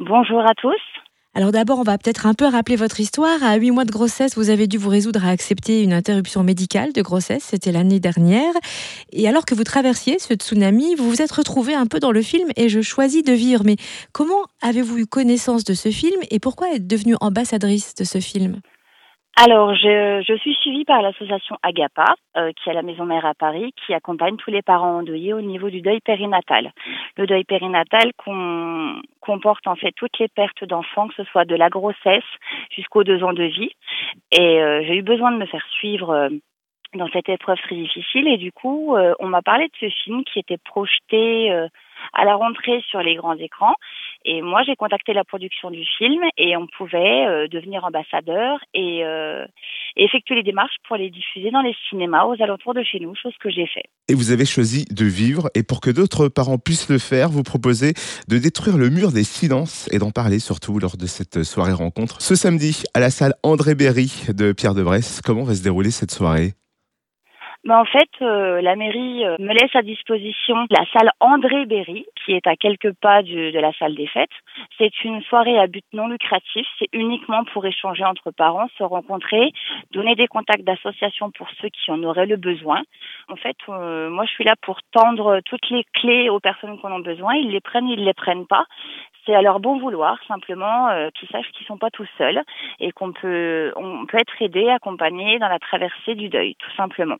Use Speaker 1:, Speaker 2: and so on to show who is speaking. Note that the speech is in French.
Speaker 1: Bonjour à tous.
Speaker 2: Alors d'abord, on va peut-être un peu rappeler votre histoire. À huit mois de grossesse, vous avez dû vous résoudre à accepter une interruption médicale de grossesse. C'était l'année dernière. Et alors que vous traversiez ce tsunami, vous vous êtes retrouvé un peu dans le film Et je choisis de vivre. Mais comment avez-vous eu connaissance de ce film et pourquoi être devenue ambassadrice de ce film?
Speaker 1: Alors, je, suis suivie par l'association Agapa, euh, qui est la maison mère à Paris, qui accompagne tous les parents endeuillés au niveau du deuil périnatal. Le deuil périnatal comporte en fait toutes les pertes d'enfants, que ce soit de la grossesse jusqu'aux deux ans de vie. Et euh, j'ai eu besoin de me faire suivre euh, dans cette épreuve très difficile. Et du coup, on m'a parlé de ce film qui était projeté à la rentrée sur les grands écrans. Et moi, j'ai contacté la production du film et on pouvait euh, devenir ambassadeur et, euh, effectuer les démarches pour les diffuser dans les cinémas aux alentours de chez nous, chose que j'ai fait.
Speaker 3: Et vous avez choisi de vivre et pour que d'autres parents puissent le faire, vous proposez de détruire le mur des silences et d'en parler surtout lors de cette soirée rencontre ce samedi à la salle André Berry de Pierre de Bresse. Comment va se dérouler cette soirée?
Speaker 1: Mais en fait, euh, la mairie euh, me laisse à disposition la salle André Berry, qui est à quelques pas de la salle des fêtes. C'est une soirée à but non lucratif. C'est uniquement pour échanger entre parents, se rencontrer, donner des contacts d'associations pour ceux qui en auraient le besoin. En fait, euh, moi, je suis là pour tendre toutes les clés aux personnes qui en ont besoin. Ils les prennent, ils les prennent pas. C'est à leur bon vouloir, simplement, qu'ils sachent qu'ils sont pas tout seuls et qu'on peut, on peut être aidé, accompagné dans la traversée du deuil, tout simplement.